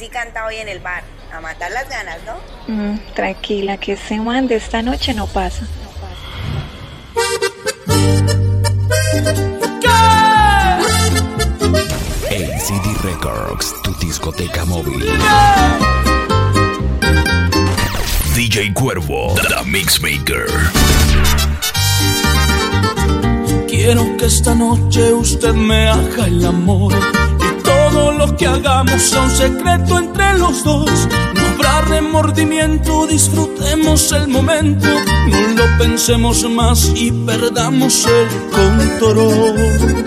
Jessy canta hoy en el bar. A matar las ganas, ¿no? Mm, tranquila, que ese man de esta noche no pasa. ACD Records, tu discoteca móvil. DJ Cuervo, The Mixmaker. Quiero que esta noche usted me haga el amor todo lo que hagamos sea un secreto entre los dos. No habrá remordimiento, disfrutemos el momento, no lo pensemos más y perdamos el control.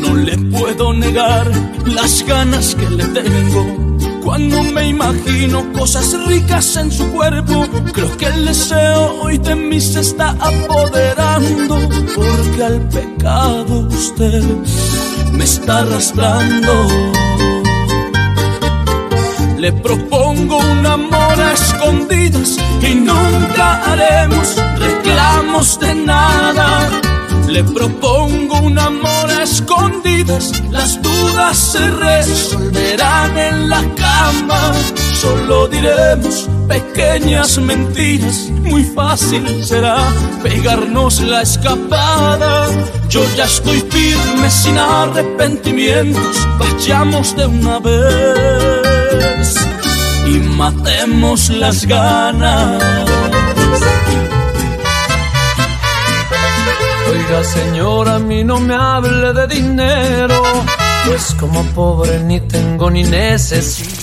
No le puedo negar las ganas que le tengo. Cuando me imagino cosas ricas en su cuerpo, creo que el deseo hoy de mí se está apoderando, porque al pecado usted me está arrastrando. Le propongo un amor a escondidas y nunca haremos reclamos de nada. Le propongo un amor a escondidas, las dudas se resolverán en la cama. Solo diremos pequeñas mentiras, muy fácil será pegarnos la escapada. Yo ya estoy firme sin arrepentimientos, vayamos de una vez y matemos las ganas. Oiga señora, a mí no me hable de dinero, pues como pobre ni tengo ni necesito.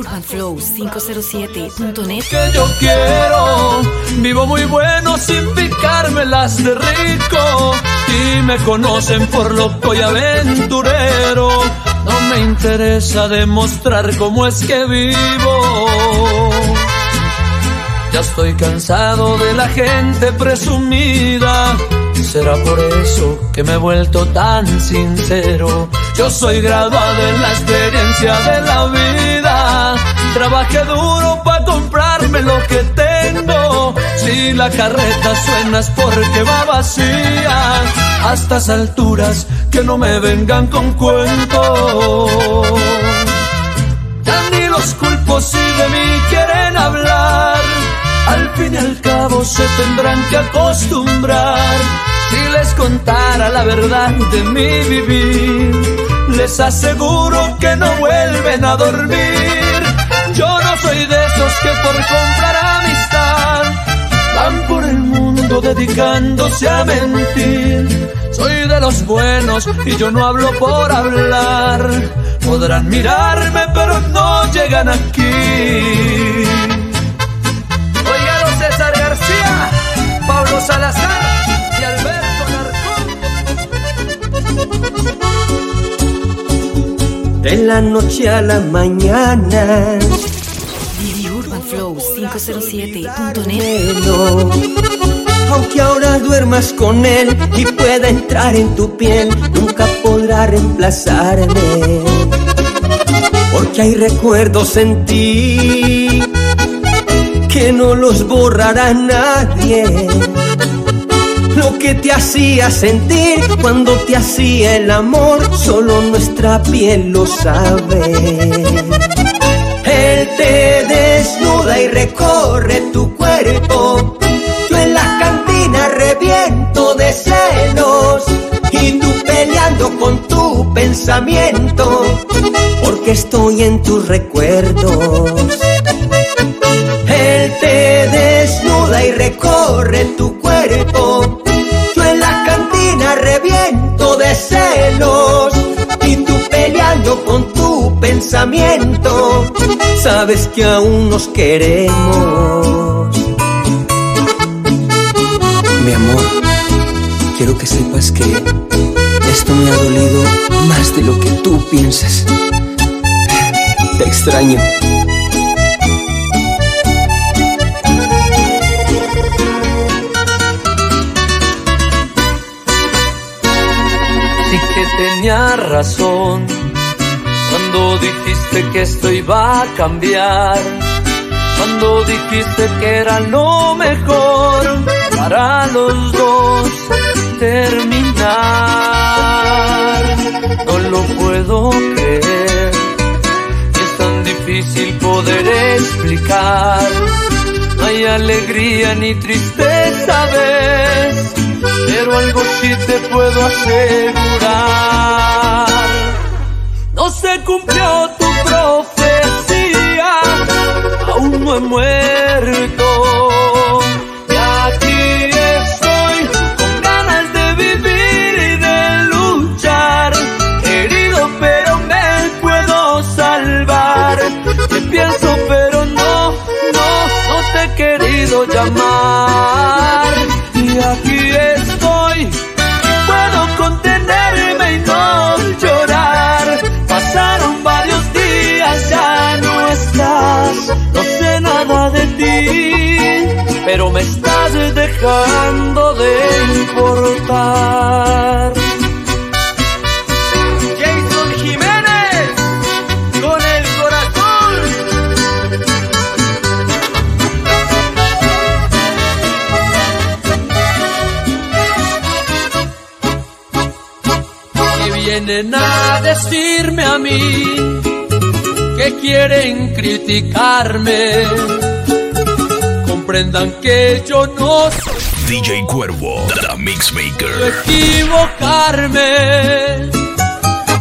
Didi Urban Flow 507.net Que yo quiero, vivo muy bueno sin picármelas de rico y me conocen por loco y aventurero. No me interesa demostrar cómo es que vivo. Ya estoy cansado de la gente presumida. Será por eso que me he vuelto tan sincero. Yo soy graduado en la experiencia de la vida. Trabajé duro para comprarme lo que tengo. Si la carreta suena es porque va vacía. A estas alturas que no me vengan con cuentos. Ya ni los culpos si de mí quieren hablar. Al fin y al cabo se tendrán que acostumbrar. Si les contara la verdad de mi vivir, les aseguro que no vuelven a dormir. Dedicándose a mentir. Soy de los buenos y yo no hablo por hablar. Podrán mirarme, pero no llegan aquí. Oiga, César García, Pablo Salazar y Alberto Narcón. De la noche a la mañana. Didi Urban Flow 507.net Bueno, aunque ahora duermas con él y pueda entrar en tu piel, nunca podrá reemplazarme. Porque hay recuerdos en ti que no los borrará nadie. Lo que te hacía sentir cuando te hacía el amor, solo nuestra piel lo sabe. Él te desnuda y recorre tu cuerpo. Porque estoy en tus recuerdos. Él te desnuda y recorre tu cuerpo. Yo en la cantina reviento de celos. Y tú peleando con tu pensamiento. Sabes que aún nos queremos. Mi amor, quiero que sepas que esto me ha dolido más de lo que tú piensas. Te extraño. Sí que tenía razón cuando dijiste que esto iba a cambiar. Cuando dijiste que era lo mejor para los dos terminar. puedo creer. Y es tan difícil poder explicar. No hay alegría ni tristeza, ves. Pero algo sí te puedo asegurar. No se cumplió tu profecía. Aún no he muerto. Llamar. Y aquí estoy, puedo contenerme y no llorar. Pasaron varios días, ya no estás, no sé nada de ti, pero me estás dejando vienen a decirme a mí que quieren criticarme. Comprendan que yo no soy DJ Cuervo, The Mixmaker. equivocarme.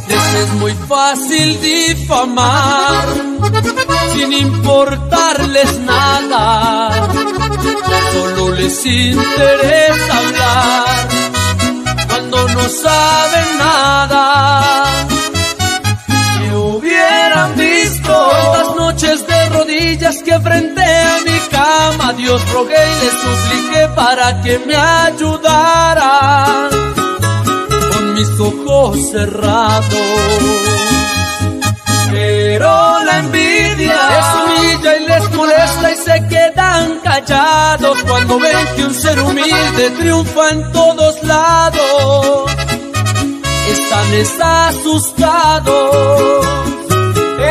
Les es muy fácil difamar sin importarles nada. Solo les interesa hablar no saben nada. Si hubieran visto cuántas noches de rodillas que frente a mi cama Dios rogué y le supliqué para que me ayudara con mis ojos cerrados. Pero la envidia les humilla y les molesta y se quedan callados cuando ven que un ser humilde triunfa en todos lados. Están es asustados.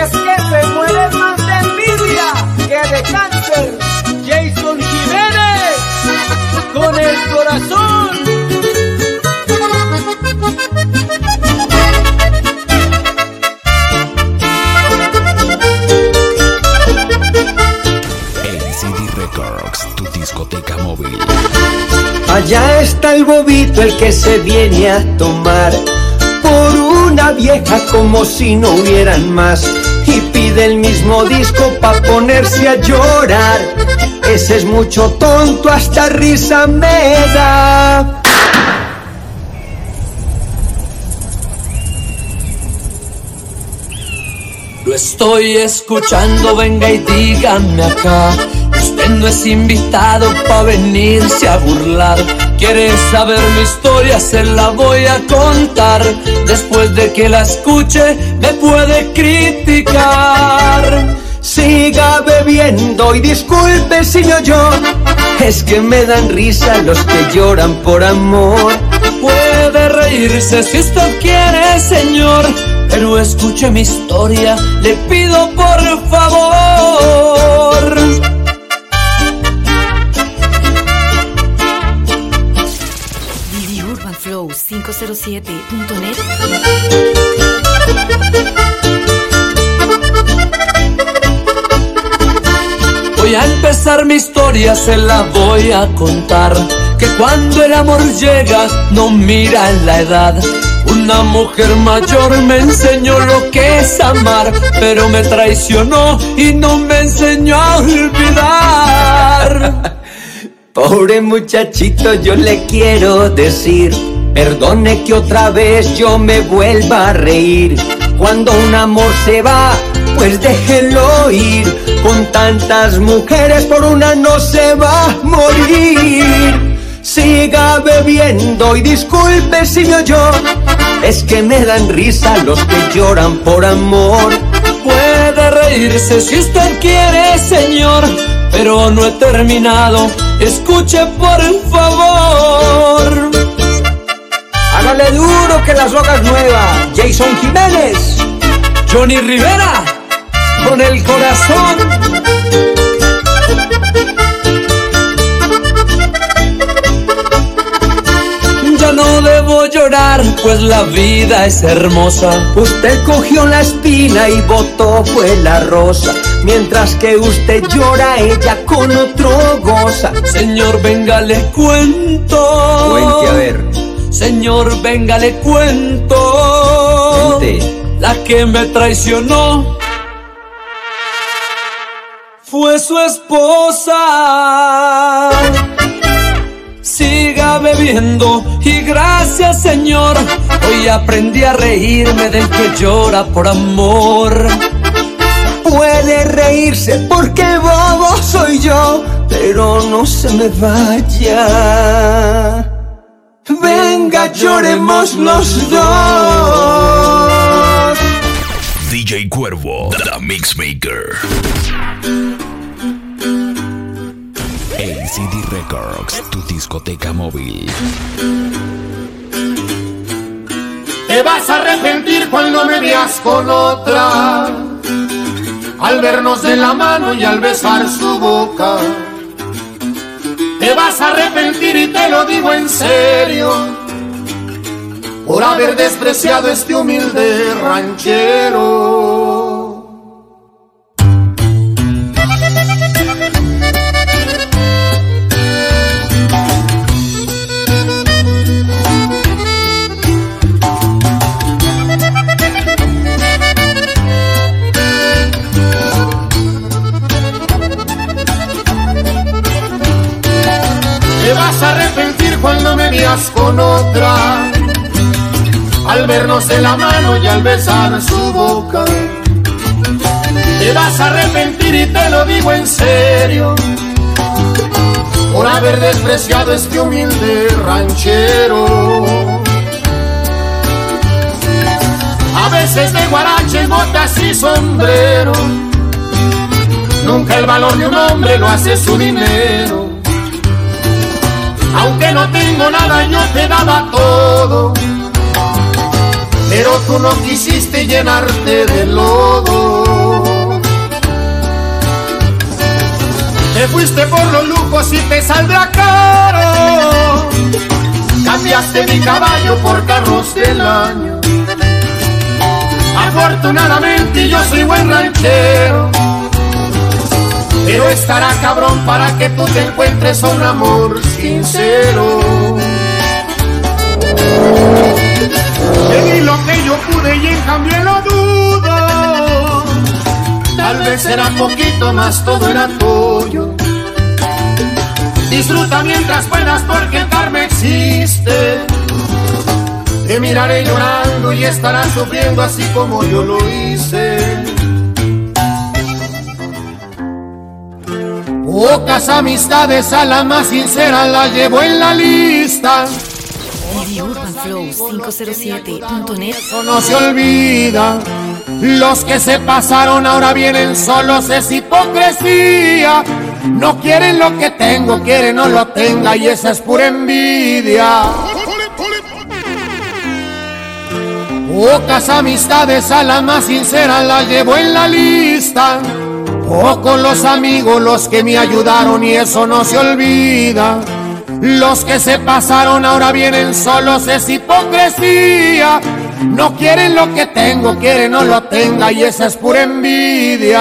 Es que se mueren más de envidia que de cáncer. Jason Jiménez con el corazón. Móvil. Allá está el bobito el que se viene a tomar por una vieja como si no hubieran más y pide el mismo disco pa ponerse a llorar. Ese es mucho tonto, hasta risa me da. Lo estoy escuchando, venga y díganme acá. Usted no es invitado pa' venirse a burlar. Quiere saber mi historia, se la voy a contar. Después de que la escuche, me puede criticar. Siga bebiendo y disculpe si me oyó. Es que me dan risa los que lloran por amor. Puede reírse si usted quiere, señor. Pero escuche mi historia, le pido por favor. 507.net Voy a empezar mi historia, se la voy a contar. Que cuando el amor llega, no mira la edad. Una mujer mayor me enseñó lo que es amar, pero me traicionó y no me enseñó a olvidar. Pobre muchachito, yo le quiero decir, perdone que otra vez yo me vuelva a reír. Cuando un amor se va, pues déjelo ir. Con tantas mujeres, por una no se va a morir. Siga bebiendo y disculpe si me oyó. Es que me dan risa los que lloran por amor. Puede reírse si usted quiere, señor, pero no he terminado. Escuche por favor. Hágale duro que la soga es nueva. Jason Jiménez. Johnny Rivera, con el corazón. No debo llorar, pues la vida es hermosa. Usted cogió la espina y botó fue la rosa. Mientras que usted llora, ella con otro goza. Señor, venga, le cuento. Cuente a ver. Señor, venga, le cuento. La que me traicionó fue su esposa. Bebiendo y gracias Señor, hoy aprendí a reírme del que llora por amor. Puede reírse porque bobo soy yo, pero no se me vaya. Venga, lloremos los dos. DJ Cuervo, The Mixmaker. ACD Records, tu discoteca móvil. Te vas a arrepentir cuando me veas con otra. Al vernos de la mano y al besar su boca. Te vas a arrepentir y te lo digo en serio. Por haber despreciado este humilde ranchero. La mano y al besar su boca. Te vas a arrepentir y te lo digo en serio. Por haber despreciado este humilde ranchero. A veces de guaraches, botas y sombrero. Nunca el valor de un hombre lo hace su dinero. Aunque no tengo nada, yo te daba todo. Pero tú no quisiste llenarte de lodo. Te fuiste por los lujos y te saldrá caro. Cambiaste mi caballo por carros del año. Afortunadamente yo soy buen ranchero. Pero estará cabrón para que tú te encuentres un amor sincero. Di lo que yo pude y en cambio lo dudo. Tal vez era poquito más, todo era tuyo. Disfruta mientras puedas porque el existe. Te miraré llorando y estarás sufriendo así como yo lo hice. Pocas amistades a la más sincera la llevo en la lista. DJ Urban Flow 507.net. Eso no se olvida. Los que se pasaron ahora vienen solos, es hipocresía. No quieren lo que tengo, quieren no lo tenga y esa es pura envidia. Pocas amistades a la más sincera la llevo en la lista. Pocos los amigos los que me ayudaron y eso no se olvida. Los que se pasaron ahora vienen solos, es hipocresía. No quieren lo que tengo, quieren no lo tenga y esa es pura envidia.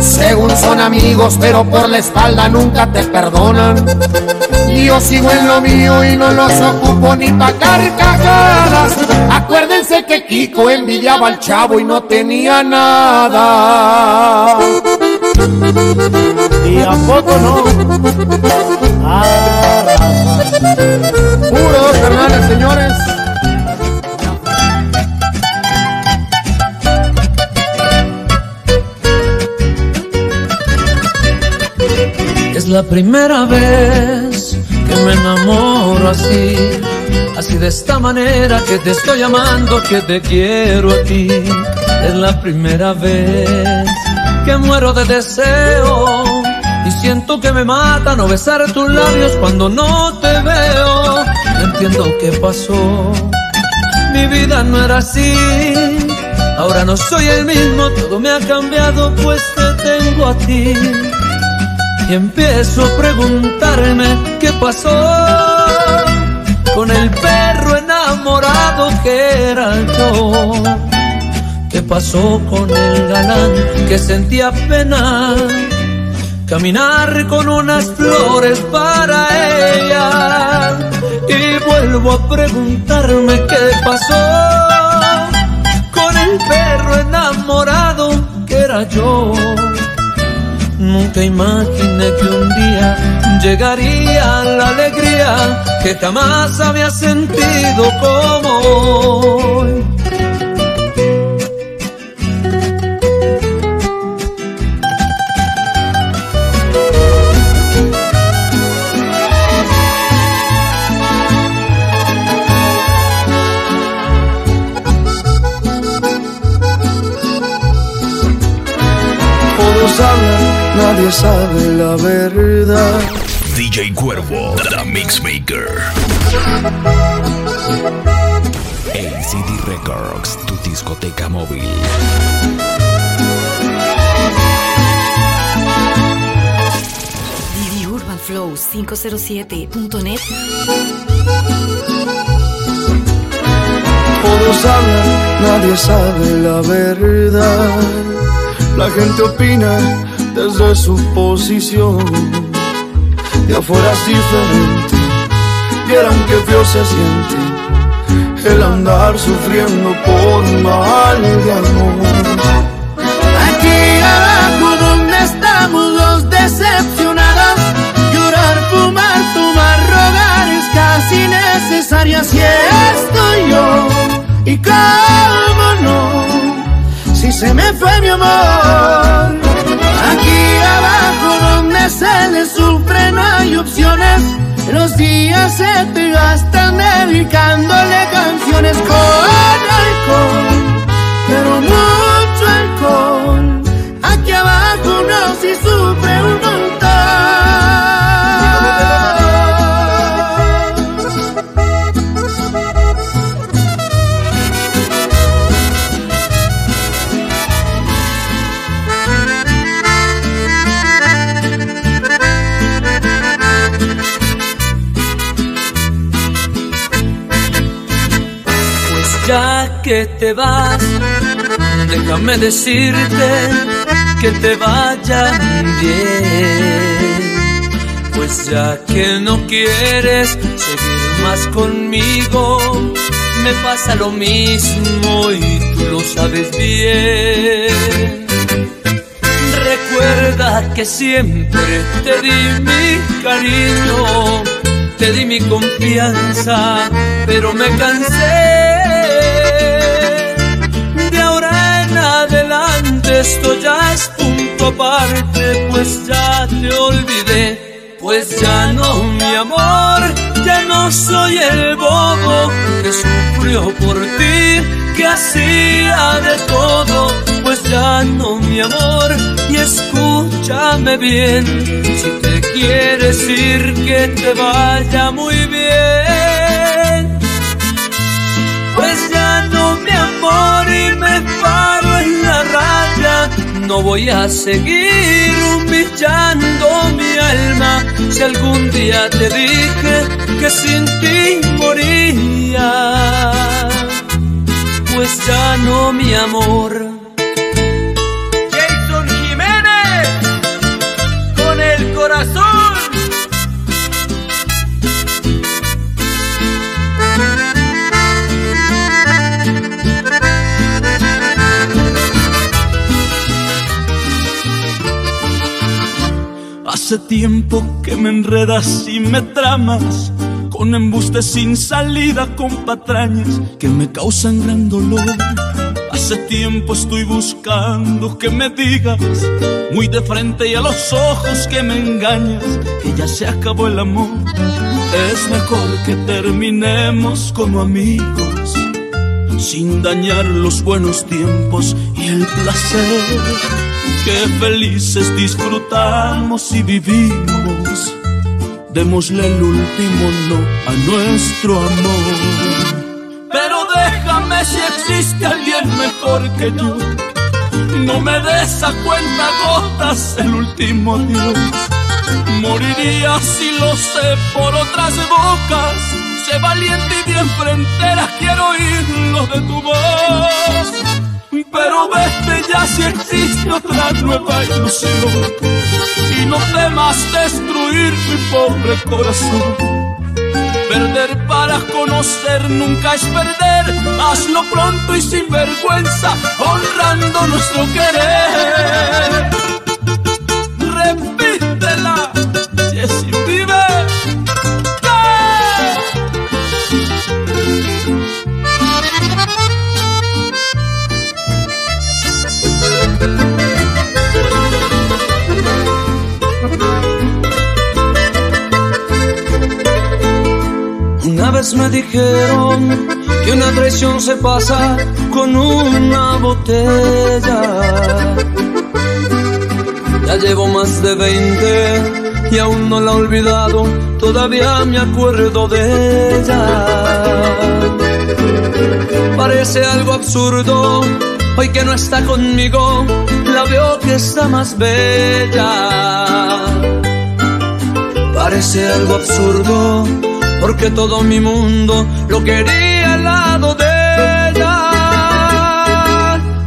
Según son amigos, pero por la espalda nunca te perdonan. Yo sigo en lo mío y no los ocupo ni pa' carcajadas. Acuérdense que Kiko envidiaba al chavo y no tenía nada. ¿Y a poco no? Puros canales, señores. La primera vez que me enamoro así, así de esta manera que te estoy amando, que te quiero a ti. Es la primera vez que muero de deseo y siento que me mata no besar tus labios cuando no te veo. No entiendo qué pasó, mi vida no era así. Ahora no soy el mismo, todo me ha cambiado pues te tengo a ti. Y empiezo a preguntarme qué pasó con el perro enamorado que era yo. ¿Qué pasó con el galán que sentía pena? Caminar con unas flores para ella. Y vuelvo a preguntarme qué pasó con el perro enamorado que era yo. Nunca imaginé que un día llegaría la alegría que jamás había sentido como hoy. Sabe la verdad. DJ Cuervo, The Mixmaker. ACD Records, tu discoteca móvil. Didi Urban Flow 507.net. Todos hablan, nadie sabe la verdad. La gente opina desde su posición. De afuera es diferente. Vieran que feo se siente el andar sufriendo por mal de amor. Aquí abajo donde estamos los decepcionados Llorar, fumar, tomar, rogar es casi necesario Así estoy yo y cómo no Si se me fue mi amor Aquí abajo donde se le sufre no hay opciones. Los días se te gastan dedicándole canciones con alcohol Que te vas, déjame decirte que te vaya bien. Pues ya que no quieres seguir más conmigo, me pasa lo mismo y tú lo sabes bien. Recuerda que siempre te di mi cariño, te di mi confianza, pero me cansé. Esto ya es punto aparte, pues ya te olvidé. Pues ya no, mi amor, ya no soy el bobo que sufrió por ti, que hacía de todo. Pues ya no, mi amor, y escúchame bien, si te quieres ir, que te vaya muy bien. Voy a seguir humillando mi alma. Si algún día te dije que sin ti moría, pues ya no, mi amor. Hace tiempo que me enredas y me tramas con embustes sin salida, con patrañas que me causan gran dolor. Hace tiempo estoy buscando que me digas muy de frente y a los ojos que me engañas que ya se acabó el amor. Es mejor que terminemos como amigos sin dañar los buenos tiempos y el placer que felices disfrutamos y vivimos démosle el último no a nuestro amor. Pero déjame si existe alguien mejor que yo. No me des a cuenta gotas el último adiós. Moriría si lo sé por otras bocas. Valiente y bien frontera, quiero oírlo de tu voz. Pero vete ya si existe otra nueva ilusión y no temas destruir mi pobre corazón. Perder para conocer nunca es perder, hazlo pronto y sin vergüenza, honrando nuestro querer. Repítela, me dijeron que una traición se pasa con una botella. Ya llevo más de 20 y aún no la he olvidado, todavía me acuerdo de ella. Parece algo absurdo, hoy que no está conmigo, la veo que está más bella. Parece algo absurdo porque todo mi mundo lo quería al lado de ella.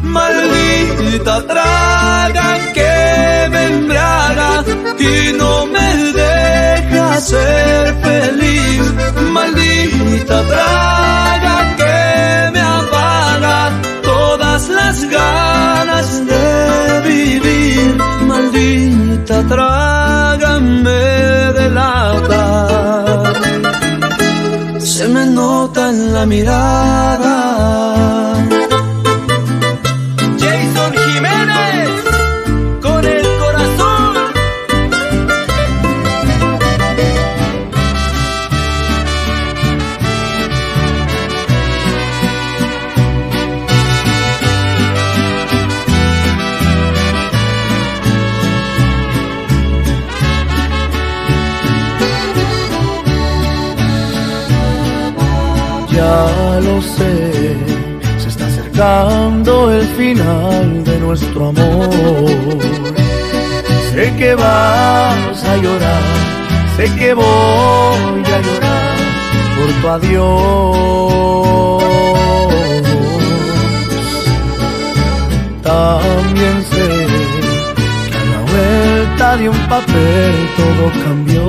Maldita traga que me embriaga y no me deja ser feliz. Maldita traga que me apaga todas las ganas de vivir. Maldita traga mirada. Que vas a llorar, sé que voy a llorar por tu adiós. También sé que a la vuelta de un papel todo cambió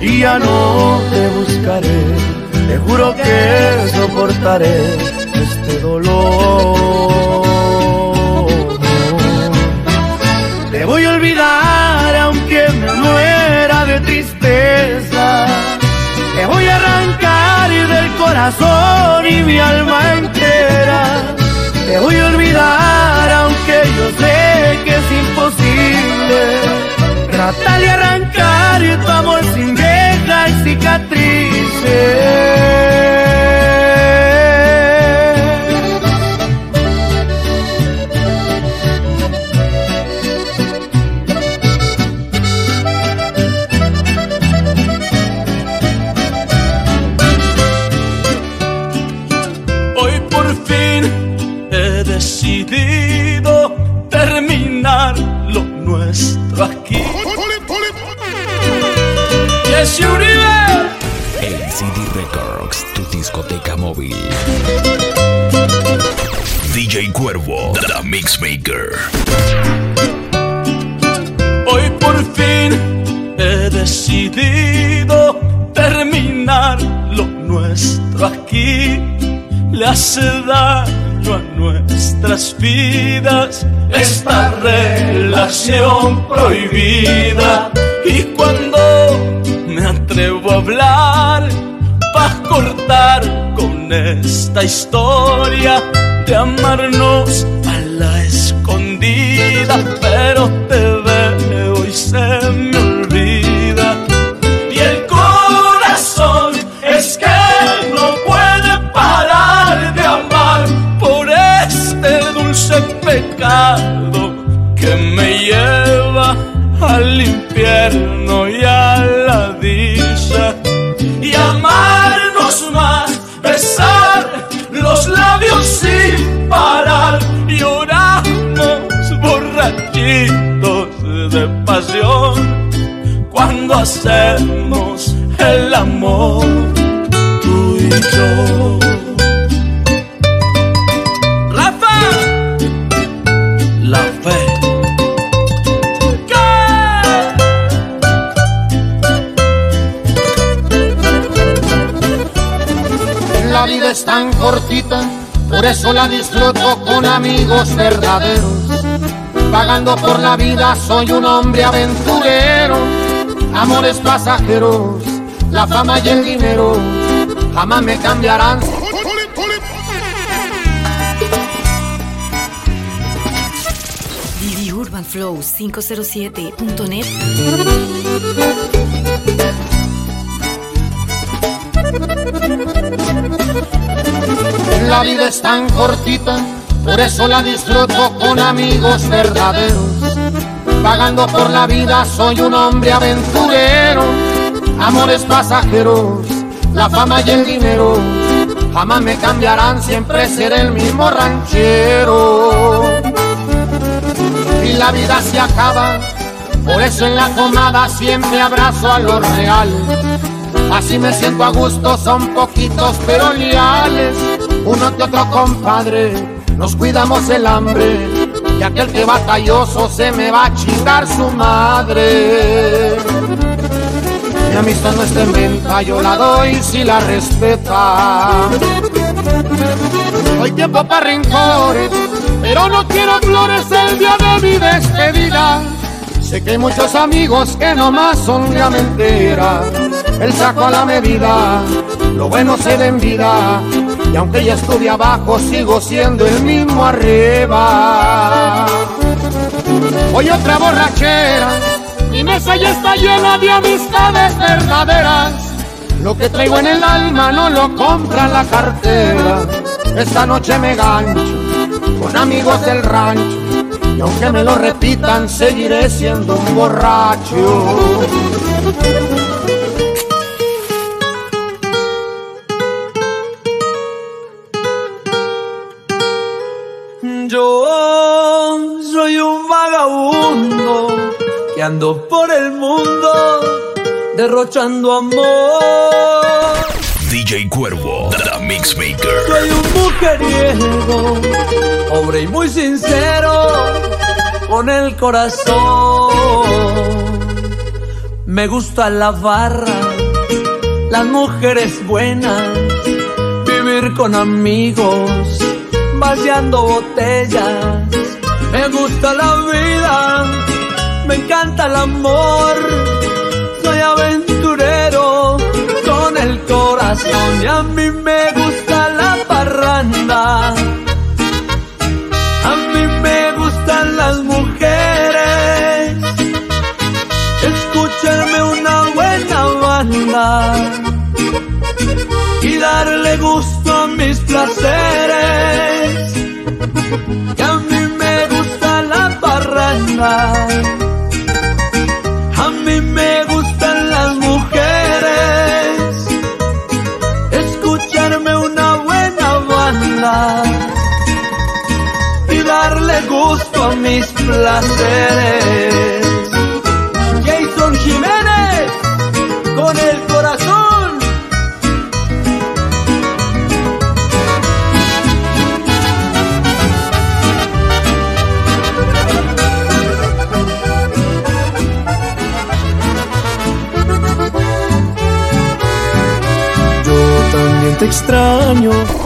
y ya no te buscaré. Te juro que soportaré este dolor. Corazón y mi alma entera. Te voy a olvidar aunque yo sé que es imposible. Tratar de arrancar tu amor sin dejar cicatrices. Terminar lo nuestro aquí. Jesse Uribe. LCD Records, tu discoteca móvil. DJ Cuervo, The Mixmaker. Hoy por fin he decidido terminar lo nuestro aquí. Le hace daño a nuestras vidas, esta relación prohibida. Y cuando me atrevo a hablar, para cortar con esta historia de amarnos a la escondida, pero te al infierno y a la dicha. Y amarnos más, besar los labios sin parar, lloramos borrachitos de pasión cuando hacemos el amor tú y yo. Por eso la disfruto con amigos verdaderos. Pagando por la vida soy un hombre aventurero. Amores pasajeros, la fama y el dinero jamás me cambiarán. Vivi Urban Flow 507.net. tan cortita, por eso la disfruto con amigos verdaderos. Pagando por la vida soy un hombre aventurero. Amores pasajeros, la fama y el dinero jamás me cambiarán, siempre seré el mismo ranchero. Y la vida se acaba, por eso en la comada siempre abrazo a lo real. Así me siento a gusto, son poquitos pero leales. Uno que otro compadre, nos cuidamos el hambre. Y aquel que batalloso se me va a chingar su madre. Mi amistad no está en venta, yo la doy si la respeta. Hoy tiempo para rencores, pero no quiero flores el día de mi despedida. Sé que hay muchos amigos que nomás son de mentira. El saco a la medida, lo bueno se da en vida. Y aunque ya estuve abajo, sigo siendo el mismo arriba. Hoy otra borrachera, mi mesa ya está llena de amistades verdaderas. Lo que traigo en el alma no lo compra la cartera. Esta noche me gancho con amigos del rancho. Y aunque me lo repitan, seguiré siendo un borracho. Por el mundo derrochando amor. DJ Cuervo, The Mixmaker. Soy un mujeriego, pobre y muy sincero, con el corazón. Me gusta la barra, las mujeres buenas, vivir con amigos, vaciando botellas. Me gusta la vida, me encanta el amor. Soy aventurero con el corazón y a mí me gusta la parranda. A mí me gustan las mujeres, escucharme una buena banda y darle gusto a mis placeres. Que a mí me gusta la parranda. Mis placeres. Jason Jiménez, con el corazón. Yo también te extraño.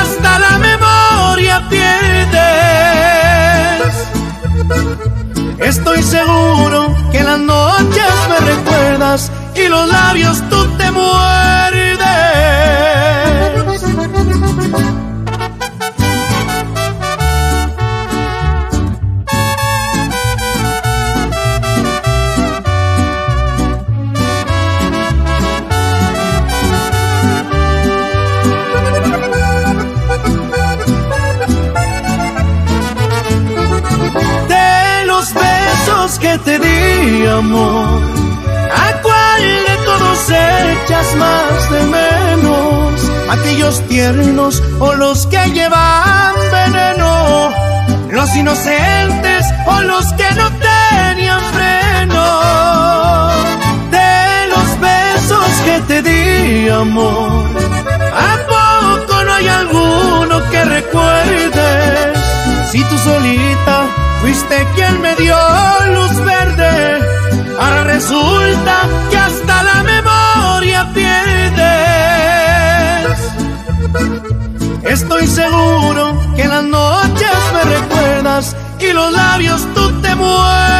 Estoy seguro que las noches me recuerdas y los labios tú te muerdes. Besos que te di, amor. ¿A cuál de todos echas más de menos? ¿Aquellos tiernos o los que llevan veneno? ¿Los inocentes o los que no tenían freno? De los besos que te di, amor. ¿A poco no hay alguno que recuerdes? Si tú solita fuiste quien me dio luz verde, ahora resulta que hasta la memoria pierdes. Estoy seguro que las noches me recuerdas y los labios tú te mueves.